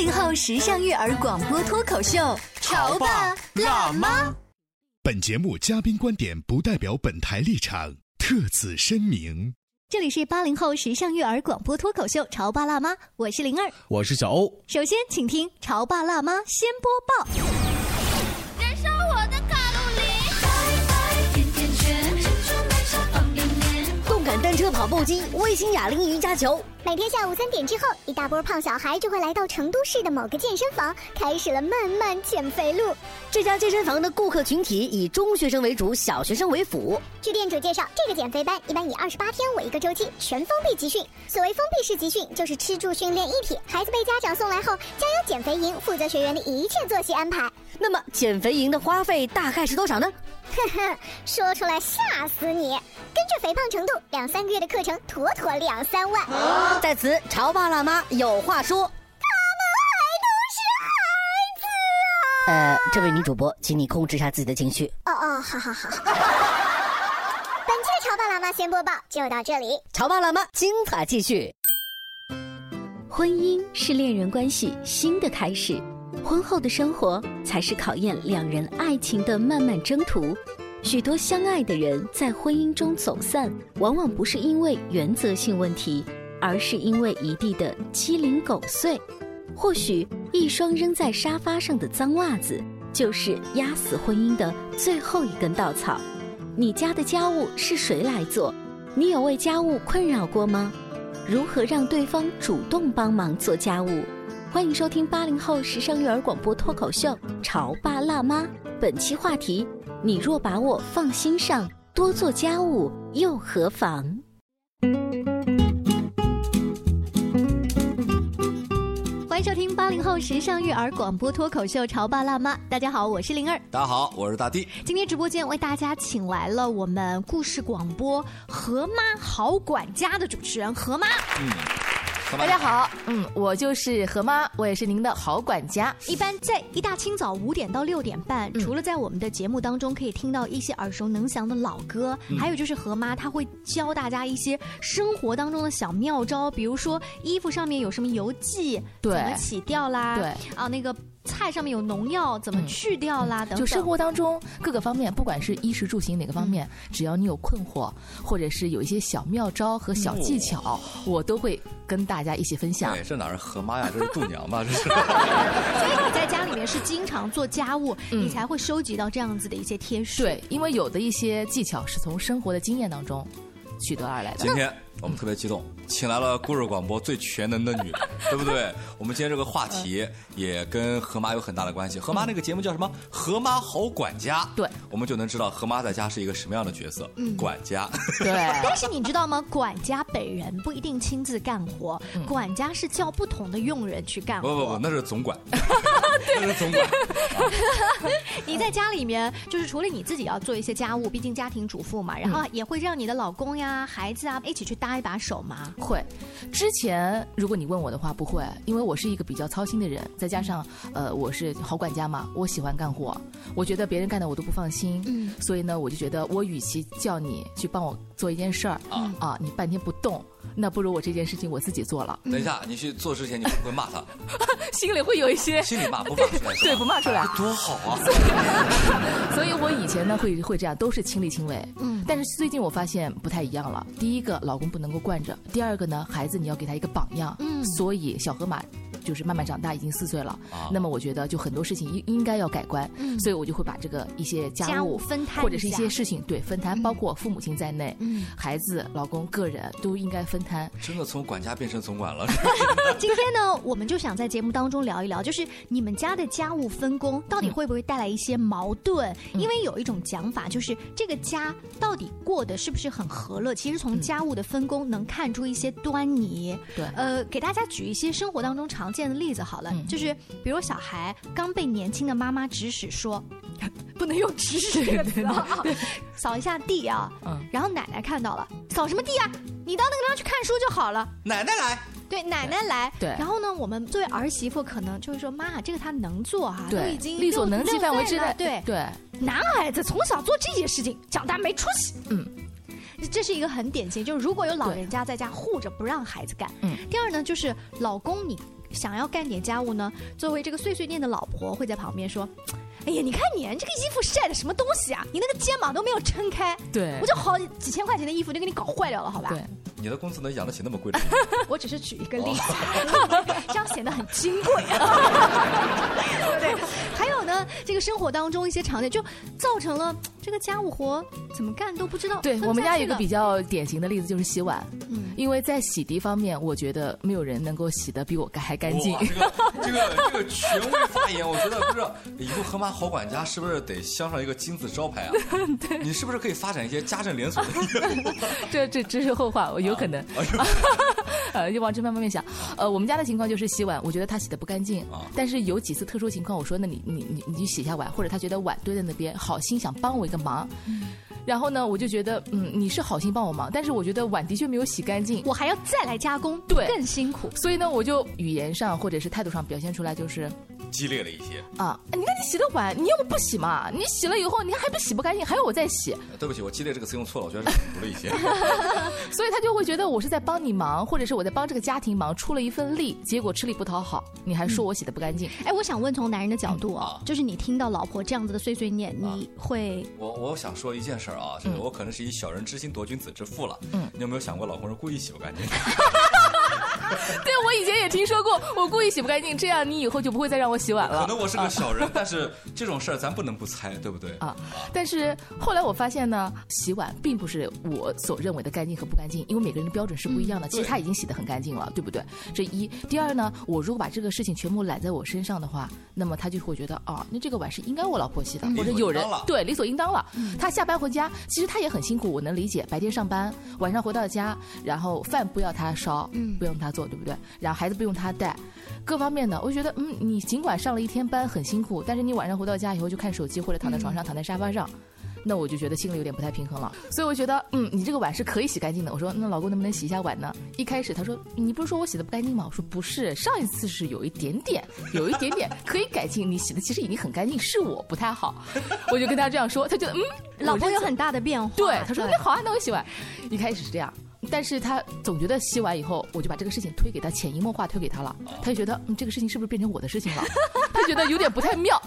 八零后时尚育儿广播脱口秀，潮爸辣妈。本节目嘉宾观点不代表本台立场，特此声明。这里是八零后时尚育儿广播脱口秀《潮爸辣妈》，我是灵儿，我是小欧。首先，请听《潮爸辣妈》先播报。燃烧我的卡路里，拜拜甜甜圈，珍珠奶茶方便面，动感单车、跑步机、微型哑铃、瑜伽球。每天下午三点之后，一大波胖小孩就会来到成都市的某个健身房，开始了漫漫减肥路。这家健身房的顾客群体以中学生为主，小学生为辅。据店主介绍，这个减肥班一般以二十八天为一个周期，全封闭集训。所谓封闭式集训，就是吃住训练一体。孩子被家长送来后，将由减肥营负责学员的一切作息安排。那么，减肥营的花费大概是多少呢？呵呵，说出来吓死你！根据肥胖程度，两三个月的课程，妥妥两三万。啊、在此，潮爸辣妈有话说。他们还都是孩子啊！呃，这位女主播，请你控制一下自己的情绪。哦哦，好好好。本期的潮爸辣妈先播报就到这里。潮爸辣妈精彩继续。婚姻是恋人关系新的开始，婚后的生活才是考验两人爱情的漫漫征途。许多相爱的人在婚姻中走散，往往不是因为原则性问题，而是因为一地的鸡零狗碎。或许一双扔在沙发上的脏袜子，就是压死婚姻的最后一根稻草。你家的家务是谁来做？你有为家务困扰过吗？如何让对方主动帮忙做家务？欢迎收听八零后时尚育儿广播脱口秀《潮爸辣妈》，本期话题。你若把我放心上，多做家务又何妨？欢迎收听八零后时尚育儿广播脱口秀《潮爸辣妈》。大家好，我是灵儿。大家好，我是大地。今天直播间为大家请来了我们故事广播《何妈好管家》的主持人何妈。嗯。大家好，嗯，我就是何妈，我也是您的好管家。一般在一大清早五点到六点半，嗯、除了在我们的节目当中可以听到一些耳熟能详的老歌，嗯、还有就是何妈她会教大家一些生活当中的小妙招，比如说衣服上面有什么油迹，怎么起掉啦，对，啊那个。菜上面有农药，怎么去掉啦？等等。就生活当中各个方面，不管是衣食住行哪个方面，只要你有困惑，或者是有一些小妙招和小技巧，我都会跟大家一起分享。对，这哪是和妈呀？这是度娘吧？这是。所以你在家里面是经常做家务，你才会收集到这样子的一些贴士。对，因为有的一些技巧是从生活的经验当中取得而来的。今天我们特别激动。请来了故事广播最全能的女人，对不对？我们今天这个话题也跟何妈有很大的关系。何妈那个节目叫什么？何妈好管家。对，我们就能知道何妈在家是一个什么样的角色。嗯，管家。对。但是你知道吗？管家本人不一定亲自干活，管家是叫不同的佣人去干活。不不不，那是总管。那是总管。你在家里面，就是除了你自己要做一些家务，毕竟家庭主妇嘛，然后也会让你的老公呀、孩子啊一起去搭一把手吗。会，之前如果你问我的话，不会，因为我是一个比较操心的人，再加上呃，我是好管家嘛，我喜欢干活，我觉得别人干的我都不放心，嗯，所以呢，我就觉得我与其叫你去帮我做一件事儿啊。啊，你半天不动，那不如我这件事情我自己做了。等一下，你去做之前，你会不会骂他？心里会有一些，心里骂不骂出来？对，不骂出来，多好啊！所以我以前呢会会这样，都是亲力亲为，嗯，但是最近我发现不太一样了。第一个，老公不能够惯着；第二个呢，孩子你要给他一个榜样，嗯，所以小河马就是慢慢长大，已经四岁了。啊那么我觉得就很多事情应应该要改观，嗯所以我就会把这个一些家务家务分摊或者是一些事情对分摊，包括父母亲在内，嗯孩子、老公、个人都应该分摊。真的从管家变成总管了。今天呢，我们就想在节目当中聊一聊，就是你们家的家务分工到底会不会带来一些矛盾？因为有一种讲法，就是这个家到底过得是不是很和乐？其实从家务的分工能看出一些端倪。对呃，给大家举一些生活当中常见的例子好了，嗯就是比如小孩刚被年轻的妈妈指使说，不能用指使这个词啊，扫一下地啊，嗯然后奶奶看到了，扫什么地啊？你到那个地方去看书就好了。奶奶来，对，奶奶来。对然后呢，我们作为儿媳妇，可能就是说，妈，这个她能做哈、都已经力所能及范围之内。对，对，男孩子从小做这些事情，长大没出息。嗯。这是一个很典型，就是如果有老人家在家护着不让孩子干。嗯。第二呢，就是老公你想要干点家务呢，作为这个碎碎念的老婆会在旁边说：“哎呀，你看你这个衣服晒的什么东西啊？你那个肩膀都没有撑开，对我就好几千块钱的衣服就给你搞坏掉了，好吧？”对，你的工资能养得起那么贵的？我只是举一个例子，这样显得很金贵啊，对？还有呢，这个生活当中一些场景，就造成了这个家务活怎么干都不知道。对我们家有一个比较，典型的例子就是洗碗，嗯，因为在洗涤方面，我觉得没有人能够洗的比我还干净。这个 这个这个权威发言，我觉得不是以后河马好管家是不是得镶上一个金字招牌啊？对，你是不是可以发展一些家政连锁的 业务？这这这是后话，我有可能，呃，就往这方面想。呃，我们家的情况就是洗碗，我觉得他洗的不干净啊，但是有几次特殊情况，我说那你你你你洗一下碗，或者他觉得碗堆在那边，好心想帮我一个忙，然后呢，我就觉得嗯你是好心帮我忙，但是我觉得碗的确没有洗干净，我还要再来加工，对。更辛苦。所以呢，我就语言上或者是态度上表现出来就是激烈了一些。啊，你看你洗的碗，你要不不洗嘛？你洗了以后，你还不洗不干净，还要我再洗，呃对不起，我激烈这个词用错了，我觉得 是补了一些。所以他就会觉得我是在帮你忙，或者是我在帮这个家庭忙，出了一份力，结果吃力不讨好，你还说我洗的不干净。哎，我想问，从男人的角度啊啊，就是你听到老婆这样子的碎碎念，你会我我想说一件事儿啊，就是我可能是以小人之心夺君子之腹了。嗯你有没有想过，老公是故意洗不干净？对，我以前也听说过，我故意洗不干净，这样你以后就不会再让我洗碗了。可能我是个小人，但是这种事儿咱不能不猜，对不对？啊，但是后来我发现呢，洗碗并不是我所认为的干净和不干净，因为每个人的标准是不一样的。其实他已经洗得很干净了，对不对？这一，第二呢，我如果把这个事情全部揽在我身上的话，那么他就会觉得哦，那这个碗是应该我老婆洗的，或者有人了对理所应当了。他下班回家，其实他也很辛苦，我能理解。白天上班，晚上回到家，然后饭不要他烧，嗯不用他做，对不对？然后孩子不用他带，各方面的，我就觉得，嗯，你尽管上了一天班很辛苦，但是你晚上回到家以后就看手机或者躺在床上、躺在沙发上。那我就觉得心里有点不太平衡了，所以我觉得，嗯，你这个碗是可以洗干净的。我说，那老公能不能洗一下碗呢？一开始他说，你不是说我洗的不干净吗？我说不是，上一次是有一点点，有一点点可以改进，你洗的其实已经很干净，是我不太好。我就跟他这样说，他觉得，嗯，老婆有很大的变化？对，他说那好啊，那我洗碗。一开始是这样，但是他总觉得吸完以后，我就把这个事情推给他，潜移默化推给他了。他就觉得，嗯，这个事情是不是变成我的事情了？他觉得有点不太妙，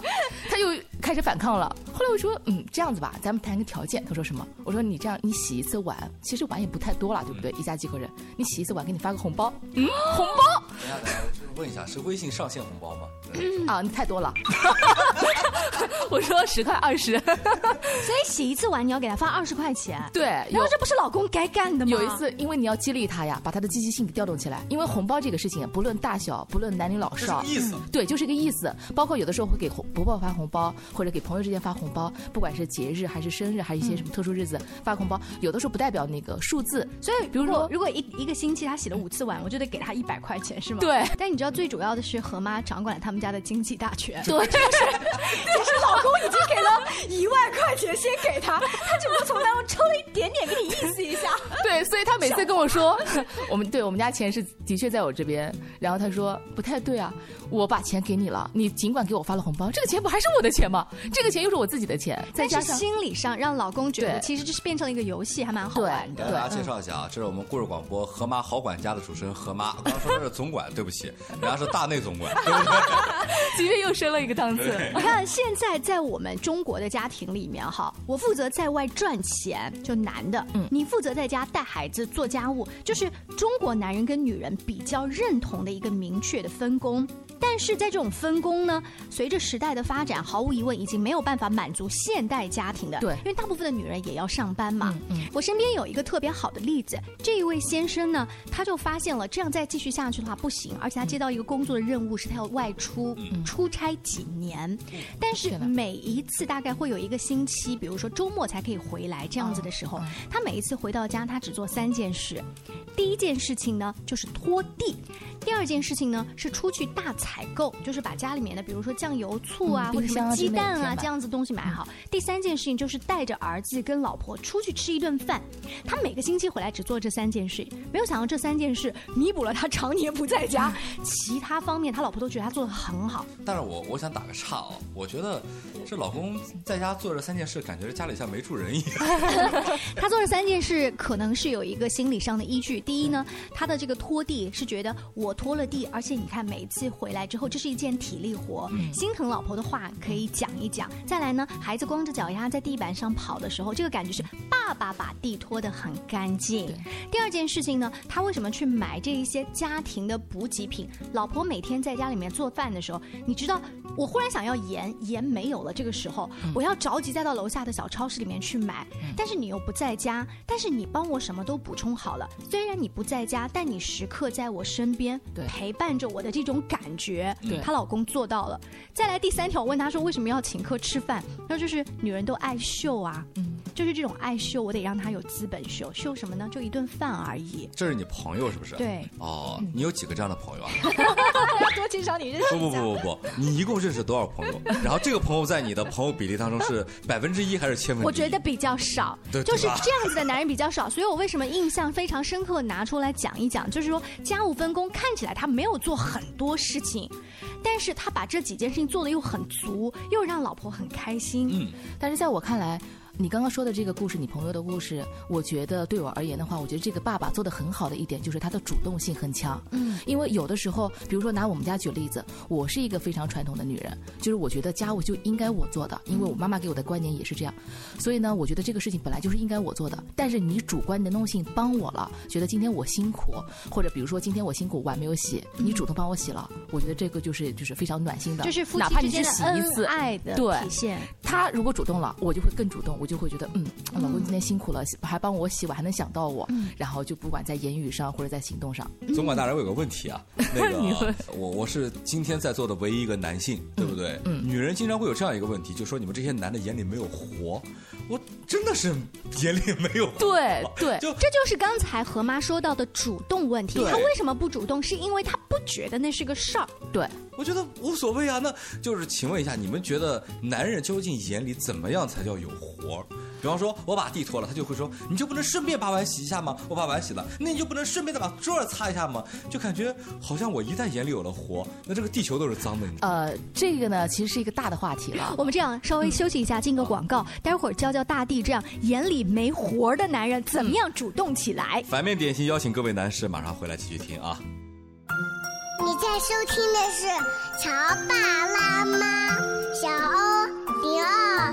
他又开始反抗了。后来我说，嗯，这样子吧，咱们谈个条件。他说什么？我说你这样，你洗一次碗，其实碗也不太多了，对不对？一家几口人，你洗一次碗，给你发个红包。嗯，红包等一下，等一下，就是问一下，是微信上线红包吗？啊，你太多了。我说十块二十。所以洗一次碗你要给他发二十块钱。对，有然后这不是老公该干的吗？有一次，因为你要激励他呀，把他的积极性给调动起来。因为红包这个事情，不论大小，不论男女老少，这是个意思嗯对，就是一个意思。包括有的时候会给红伯伯发红包，或者给朋友之间发红包，不管是节日还是生日，还是一些什么特殊日子、发红包，有的时候不代表那个数字。所以，比如说如果如果一一个星期他洗了五次碗，我就得给他一百块钱，是吗？对。但你知道最主要的是何妈掌管了他们家的经济大权。对，其实老公已经给了一万块钱，先给他，他只不过从当中抽了一点点，给你意思一下。对，所以他每次跟我说，我们对我们家钱是的确在我这边，然后他说不太对啊，我把钱给你了，你尽管给我发了红包，这个钱不还是我的钱吗？这个钱又是我自己的钱，再但是加上心理上让老公觉得，其实这是变成了一个游戏，还蛮好玩的。给大家介绍一下啊，这是我们故事广播河马好管家的主持人河马。刚刚说的是总管，对不起，人家是大内总管，对不对？即便又升了一个档次。你看，现在在我们中国的家庭里面，哈，我负责在外赚钱，就男的，嗯你负责在家带孩子、做家家务，就是中国男人跟女人比较认同的一个明确的分工。但是在这种分工呢，随着时代的发展，毫无疑问已经没有办法满足现代家庭的。对。因为大部分的女人也要上班嘛。嗯我身边有一个特别好的例子，这一位先生呢，他就发现了这样再继续下去的话不行，而且他接到一个工作的任务是他要外出、出差几年，但是每一次大概会有一个星期，比如说周末才可以回来这样子的时候，他每一次回到家，他只做三件事。第一件事情呢就是拖地，第二件事情呢是出去大采购，就是把家里面的比如说酱油、醋啊、嗯或者什么鸡蛋啊这样子东西买好。第三件事情就是带着儿子跟老婆出去吃一顿饭。他每个星期回来只做这三件事，没有想到这三件事弥补了他常年不在家，其他方面他老婆都觉得他做的很好。但是我我想打个岔哦，我觉得这老公在家做这三件事，感觉家里像没住人一样。他做这三件事可能是有一个心理上的依据。第一呢，他的这个拖地是觉得我拖了地，而且你看每次回来之后，这是一件体力活，心疼老婆的话可以讲一讲。再来呢，孩子光着脚丫在地板上跑的时候，这个感觉是爸爸把地拖得很干净。第二件事情呢，他为什么去买这一些家庭的补给品？老婆每天在家里面做饭的时候，你知道，我忽然想要盐，盐没有了，这个时候我要着急再到楼下的小超市里面去买，但是你又不在家，但是你帮我什么都补充好了。虽然你不在家，但你时刻在我身边对陪伴着我的这种感觉对，她老公做到了。再来第三条，我问她说为什么要请客吃饭？她说就是女人都爱秀啊，嗯，就是这种爱秀，我得让她有资本秀，秀什么呢？就一顿饭而已。这是你朋友是不是？。对，哦，你有几个这样的朋友啊？要 多介绍你认识不不不不不，你一共认识多少朋友？然后这个朋友在你的朋友比例当中是 百分之一还是千分之一？我觉得比较少，对就是这样子的男人比较少，所以我为什么印象非常深刻，拿出来讲一讲，就是说家务分工看起来他没有做很多事情，但是他把这几件事情做的又很足，又让老婆很开心。嗯，但是在我看来，你刚刚说的这个故事，你朋友的故事，我觉得对我而言的话，我觉得这个爸爸做的很好的一点就是他的主动性很强。嗯，因为有的时候，比如说拿我们家举例子，我是一个非常传统的女人，就是我觉得家务就应该我做的，因为我妈妈给我的观念也是这样，所以呢，我觉得这个事情本来就是应该我做的。但是你主观能动性帮我了，觉得今天我辛苦，或者比如说今天我辛苦碗没有洗，你主动帮我洗了，我觉得这个就是就是非常暖心的，就是夫哪怕你妻之间的只洗一次恩爱的体现。他如果主动了，我就会更主动，我就会觉得，嗯，老公今天辛苦了，还帮我洗碗，还能想到我，然后就不管在言语上或者在行动上，总管大人，我有个问题啊，那个我我是今天在座的唯一一个男性，对不对？嗯。女人经常会有这样一个问题，就说你们这些男的眼里没有活，我真的是眼里没有。对对就这就是刚才何妈说到的主动问题。她为什么不主动？是因为她不觉得那是个事儿。对，我觉得无所谓啊。那就是请问一下，你们觉得男人究竟眼里怎么样才叫有活儿？比方说，我把地拖了，他就会说，你就不能顺便把碗洗一下吗？我把碗洗了，那你就不能顺便再把桌儿擦一下吗？就感觉好像我一旦眼里有了活，那这个地球都是脏的，你知道吗？呃，这个呢其实是一个大的话题了。我们这样稍微休息一下，进个广告，待会儿教教大地这样眼里没活儿的男人怎么样主动起来。反面典型邀请各位男士马上回来继续听啊。你在收听的是《乔爸拉妈》，小欧零二，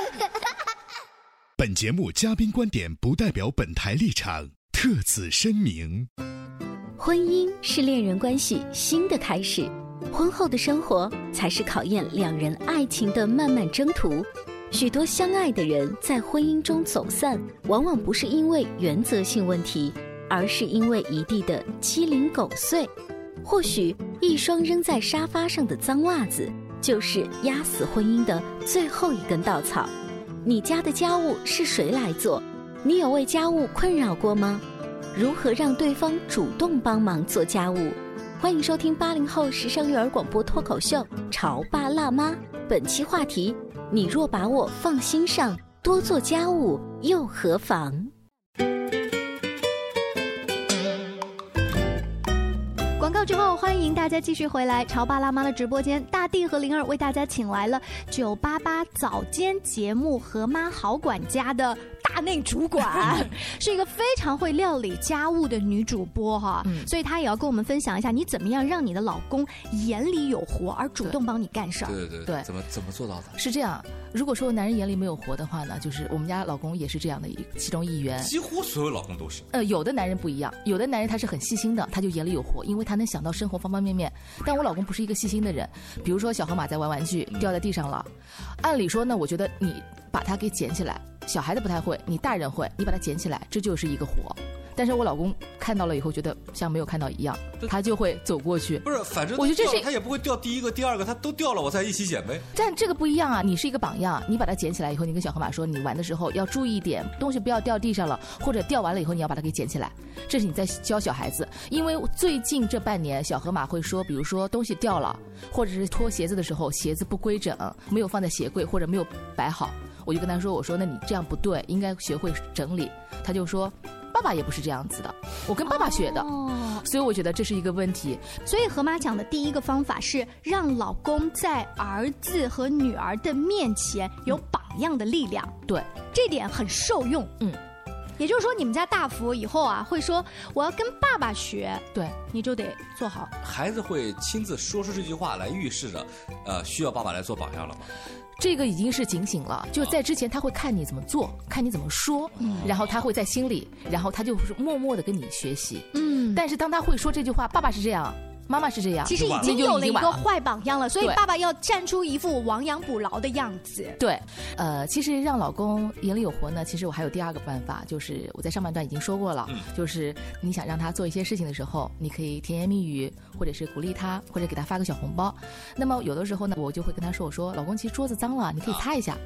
本节目嘉宾观点不代表本台立场，特此声明。婚姻是恋人关系新的开始，婚后的生活才是考验两人爱情的漫漫征途。许多相爱的人在婚姻中走散，往往不是因为原则性问题，而是因为一地的鸡零狗碎。或许一双扔在沙发上的脏袜子，就是压死婚姻的最后一根稻草。你家的家务是谁来做？你有为家务困扰过吗？如何让对方主动帮忙做家务？欢迎收听八零后时尚育儿广播脱口秀《潮爸辣妈》。本期话题：你若把我放心上，多做家务又何妨？之后，欢迎大家继续回来潮爸辣妈的直播间。大地和灵儿为大家请来了九八八早间节目《和妈好管家》的大内主管，是一个非常会料理家务的女主播哈。所以她也要跟我们分享一下，你怎么样让你的老公眼里有活，而主动帮你干事儿。对对对对怎么怎么做到的？是这样。如果说男人眼里没有活的话呢，就是我们家老公也是这样的一其中一员。几乎所有老公都是。呃，有的男人不一样，有的男人他是很细心的，他就眼里有活，因为他能想到生活方方面面。但我老公不是一个细心的人，比如说小河马在玩玩具掉在地上了，按理说呢，我觉得你把它给捡起来，小孩子不太会，你大人会，你把它捡起来，这就是一个活。但是我老公看到了以后，觉得像没有看到一样，他就会走过去。不是，反正我觉得这是他也不会掉第一个、第二个，他都掉了，我再一起捡呗。但这个不一样啊！你是一个榜样，你把它捡起来以后，你跟小河马说，你玩的时候要注意一点，东西不要掉地上了，或者掉完了以后你要把它给捡起来。这是你在教小孩子。因为最近这半年，小河马会说，比如说东西掉了，或者是脱鞋子的时候鞋子不规整，没有放在鞋柜或者没有摆好，我就跟他说，我说那你这样不对，应该学会整理。他就说。爸爸也不是这样子的，我跟爸爸学的，哦所以我觉得这是一个问题。所以何妈讲的第一个方法是让老公在儿子和女儿的面前有榜样的力量，对，这点很受用。嗯，也就是说，你们家大福以后啊会说我要跟爸爸学，对，你就得做好。孩子会亲自说出这句话来预示着，呃，需要爸爸来做榜样了吗？这个已经是警醒了，就在之前他会看你怎么做，看你怎么说，然后他会在心里，然后他就是默默的跟你学习。嗯，但是当他会说这句话，爸爸是这样，妈妈是这样，其实已经有了一个坏榜样了，所以爸爸要站出一副亡羊补牢的样子。对，呃，其实让老公眼里有活呢，其实我还有第二个办法，就是我在上半段已经说过了，就是你想让他做一些事情的时候，你可以甜言蜜语，或者是鼓励他，或者给他发个小红包。那么有的时候呢，我就会跟他说，我说老公，其实桌子脏了，你可以擦一下。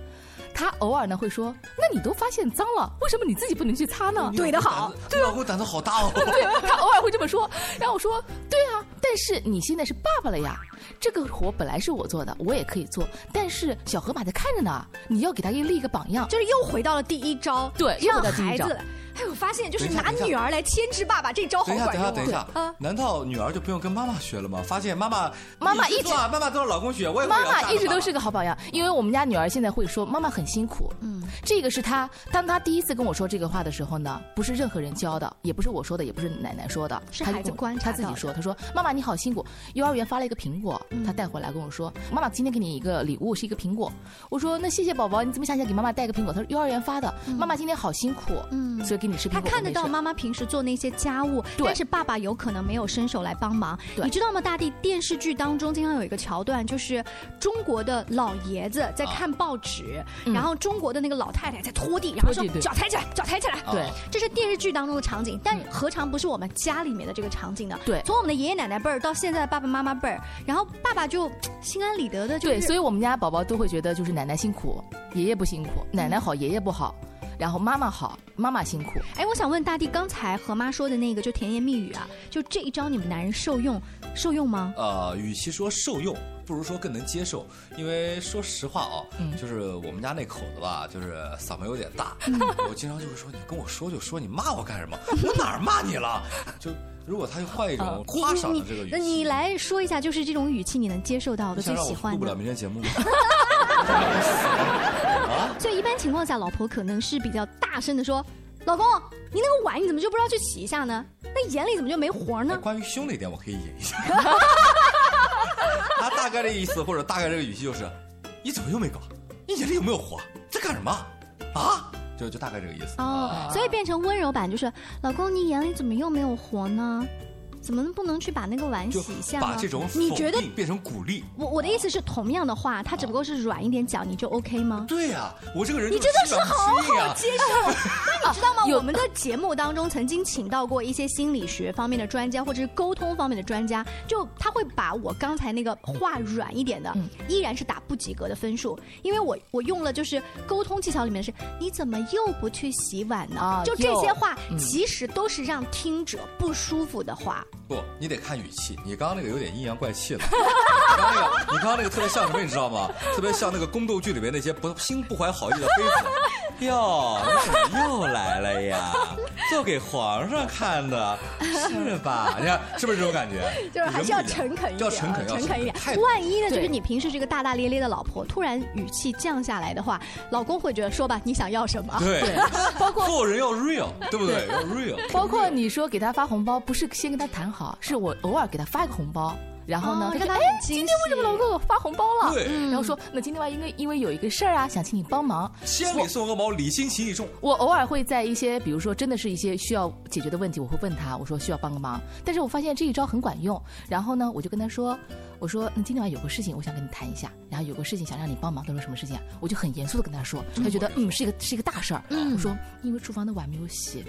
他偶尔呢会说：“那你都发现脏了，为什么你自己不能去擦呢？”对的好，对老公胆子好大哦。对他偶尔会这么说，然后我说：“对啊，但是你现在是爸爸了呀，这个活本来是我做的，我也可以做，但是小河马在看着呢，你要给他立一个榜样。”就是又回到了第一招，对，又让回到第一招孩子。哎，我发现就是拿女儿来牵制爸爸，这招好等一下，管用等一下，啊。等一下，难道女儿就不用跟妈妈学了吗？发现妈妈，妈妈一直啊妈妈都让老公学，我也妈妈一直都是是个好榜样，因为我们家女儿现在会说妈妈很辛苦。嗯，这个是她，当她第一次跟我说这个话的时候呢，不是任何人教的，也不是我说的，也不是奶奶说的，是孩子观察她自己说，她说妈妈你好辛苦，幼儿园发了一个苹果，嗯。她带回来跟我说，妈妈今天给你一个礼物是一个苹果，我说那谢谢宝宝，你怎么想起来给妈妈带个苹果？她说幼儿园发的，妈妈今天好辛苦，嗯。所以给你吃苹果。他看得到妈妈平时做那些家务，但是爸爸有可能没有伸手来帮忙。你知道吗？大地电视剧当中经常有一个桥段，就是中国的老爷子在看报纸，嗯然后中国的那个老太太在拖地，然后说脚抬起来，脚抬起来。对这是电视剧当中的场景，但何尝不是我们家里面的这个场景呢？对从我们的爷爷奶奶辈儿到现在的爸爸妈妈辈儿，然后爸爸就 心安理得的，就是对，所以我们家宝宝都会觉得就是奶奶辛苦，爷爷不辛苦，奶奶好，爷爷不好，然后妈妈好，妈妈辛苦。哎，我想问大地，刚才何妈说的那个就甜言蜜语啊，就这一招你们男人受用受用吗？呃，与其说受用，不如说更能接受。因为说实话啊，嗯就是我们家那口子吧，就是嗓门有点大，我经常就会说你跟我说就说，你骂我干什么？我哪儿骂你了？就如果他就换一种夸赏的这个语气，那你来说一下，就是这种语气你能接受到的、最喜欢的录不了。明天节目吗？情况下，老婆可能是比较大声的说：“老公，你那个碗你怎么就不知道去洗一下呢？那眼里怎么就没活呢关于凶那点，我可以演一下。他大概的意思或者大概这个语气就是：你怎么又没搞？你眼里有没有活？在干什么？啊？就就大概这个意思。？”哦，所以变成温柔版就是：“老公，你眼里怎么又没有活呢？怎么不能去把那个碗洗一下呢把这种？否你觉得定变成鼓励。我我的意思是，同样的话，它只不过是软一点讲，你就 OK 吗？对呀、我这个人你真的是好好接受。那你知道吗？我们的节目当中曾经请到过一些心理学方面的专家，或者是沟通方面的专家，就他会把我刚才那个话软一点的，依然是打不及格的分数，因为我我用了就是沟通技巧里面的是，你怎么又不去洗碗呢？啊就这些话，嗯其实都是让听者不舒服的话。不，你得看语气。你刚刚那个有点阴阳怪气了。你刚刚那个，你刚刚那个特别像什么，你知道吗？特别像那个宫斗剧里面那些不心不怀好意的妃子。哟，你怎么又来了呀？做给皇上看的，是吧？你看是不是这种感觉？就是还是要诚恳一点，要诚恳，要诚恳一点。万一呢，就是你平时这个大大咧咧的老婆，突然语气降下来的话，老公会觉得说吧，你想要什么？对，包括做人要 real，对不对？要 real。包括你说给他发红包，不是先跟他谈好，是我偶尔给他发一个红包。然后呢，哦让他哎今天为什么老公给我发红包了？对然后说那今天吧，因为因为有一个事儿啊，想请你帮忙。千里送鹅毛，礼轻情意重。我偶尔会在一些，比如说真的是一些需要解决的问题，我会问他，我说需要帮个忙。但是我发现这一招很管用，然后呢，我就跟他说，我说那今天晚上有个事情，我想跟你谈一下，然后有个事情想让你帮忙。他说什么事情啊？我就很严肃的跟他说，他觉得嗯是一个是一个大事儿。我说因为厨房的碗没有洗，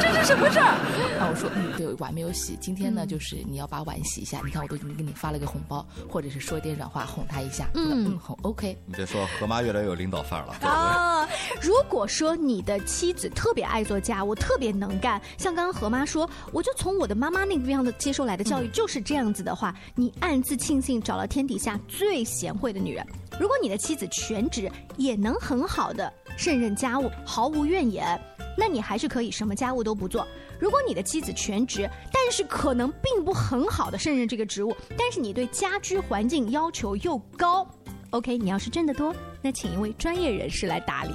这是什么事儿？然后我说嗯对，碗没有洗，今天呢就是你要把碗洗一下。你看我都已经给你发了个红包，或者是说一点软话哄他一下。嗯嗯，很 OK。你别说，何妈越来越有领导范儿了，对不对？啊，如果说你的妻子特别爱做家务，特别能干，像刚刚何妈说，我就从我的妈妈那个样的接受来的教育就是这样子的话，你暗自庆幸找了天底下最贤惠的女人。如果你的妻子全职也能很好的胜任家务，毫无怨言，那你还是可以什么家务都不做。如果你的妻子全职，但是可能并不很好的胜任这个职务，但是你对家居环境要求又高，OK，你要是挣得多，那请一位专业人士来打理。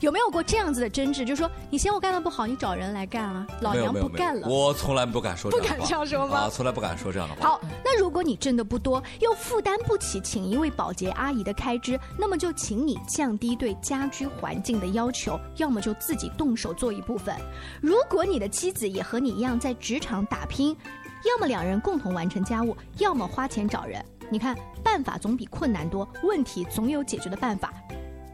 有没有过这样子的争执？就是说你嫌我干的不好，你找人来干啊，老娘不干了。我从来不敢说这样的话，不敢这样说吗啊，从来不敢说这样的话。好，那如果你挣的不多，又负担不起请一位保洁阿姨的开支，那么就请你降低对家居环境的要求，要么就自己动手做一部分。如果你的妻子也和你一样在职场打拼，要么两人共同完成家务，要么花钱找人。你看，办法总比困难多，问题总有解决的办法。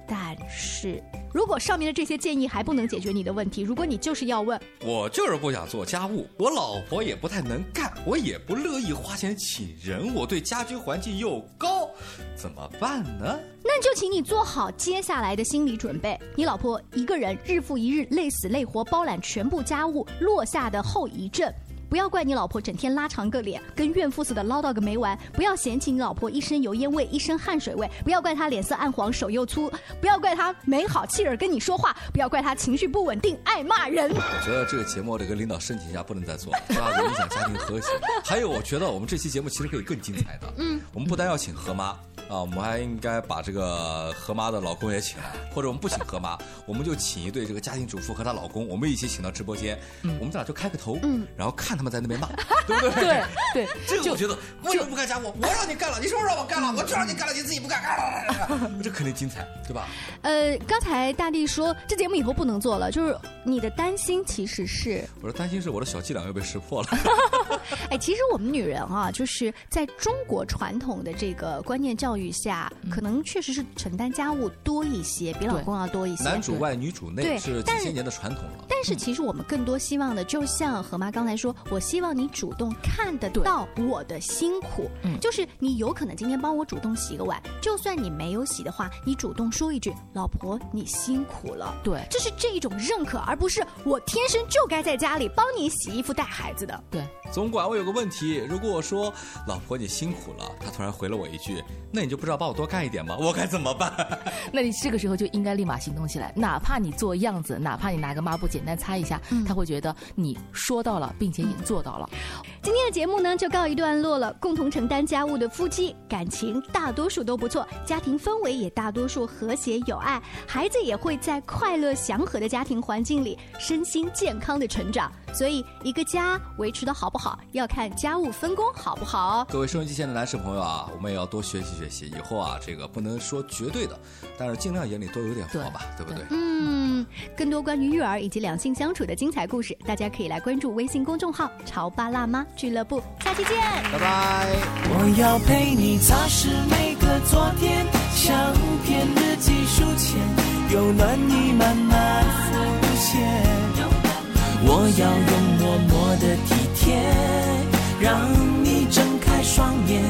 但是，如果上面的这些建议还不能解决你的问题，如果你就是要问，我就是不想做家务，我老婆也不太能干，我也不乐意花钱请人，我对家居环境又高，怎么办呢？那就请你做好接下来的心理准备。你老婆一个人日复一日累死累活包揽全部家务落下的后遗症。不要怪你老婆整天拉长个脸，跟怨妇似的唠叨个没完；不要嫌弃你老婆一身油烟味、一身汗水味；不要怪她脸色暗黄、手又粗；不要怪她没好气儿跟你说话；不要怪她情绪不稳定、爱骂人。我觉得这个节目得跟领导申请一下，不能再做了，这样子影响家庭和谐。还有，我觉得我们这期节目其实可以更精彩的。嗯，我们不单要请何妈啊，我们还应该把这个何妈的老公也请来，或者我们不请何妈，我们就请一对这个家庭主妇和她老公，我们一起请到直播间，我们这俩就开个头，嗯，然后看他们在那边骂，对不对？对对，这个我觉得为什么不干家务？我让你干了，你说让我干了，我就让你干了，你自己不干，这肯定精彩，对吧？呃，刚才大地说这节目以后不能做了，就是你的担心其实是我的担心是我的小伎俩又被识破了。哎，其实我们女人啊，就是在中国传统的这个观念教育下，可能确实是承担家务多一些，比老公要多一些。男主外女主内对是几但千年的传统了。但是其实我们更多希望的，就像何妈刚才说，我希望你主动看得到我的辛苦，嗯就是你有可能今天帮我主动洗个碗，就算你没有洗的话，你主动说一句“老婆，你辛苦了”，对这是这一种认可，而不是我天生就该在家里帮你洗衣服、带孩子的。对，总管我有个问题，如果我说老婆你辛苦了，他突然回了我一句，那你就不知道帮我多干一点吗？我该怎么办？那你这个时候就应该立马行动起来，哪怕你做样子，哪怕你拿个抹布简单擦一下，他会觉得你说到了，并且也做到了。今天的节目呢就告一段落了。共同承担家务的夫妻感情大多数都不错，家庭氛围也大多数和谐有爱，孩子也会在快乐祥和的家庭环境里身心健康的成长。所以，一个家维持的好不好，要看家务分工好不好哦。各位收音机前的男士朋友啊，我们也要多学习学习。以后啊，这个不能说绝对的，但是尽量眼里多有点活吧，对不对？嗯，更多关于育儿以及两性相处的精彩故事，大家可以来关注微信公众号“潮爸辣妈俱乐部”。下期见，拜拜。我要陪你擦拭每个昨天，相片日记书签，有暖意慢慢浮现。我要用默默的体贴，让你睁开双眼，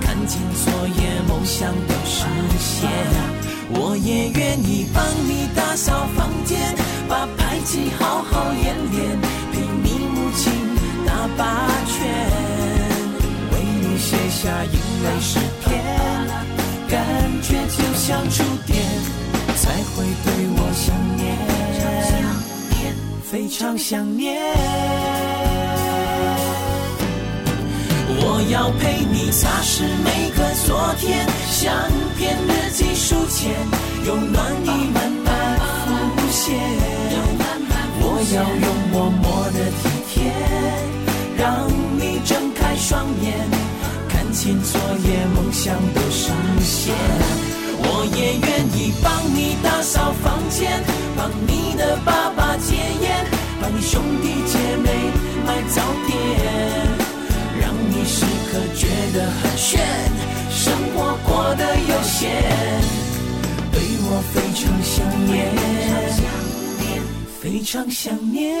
看见昨夜梦想都实现。我也愿意帮你打扫房间，把排气好好演练，陪你母亲打八拳，为你写下英美诗篇，感觉就像触电，才会对我想念。非常想念。我要陪你擦拭每个昨天，相片日记书签，用暖意慢慢浮现。我要用默默的体贴，让你睁开双眼，看清昨夜梦想都实现。我也愿意帮你打扫房间，帮你的爸爸戒烟，帮你兄弟姐妹买早点，让你时刻觉得很炫，生活过得悠闲，对我非常想念，非常想念。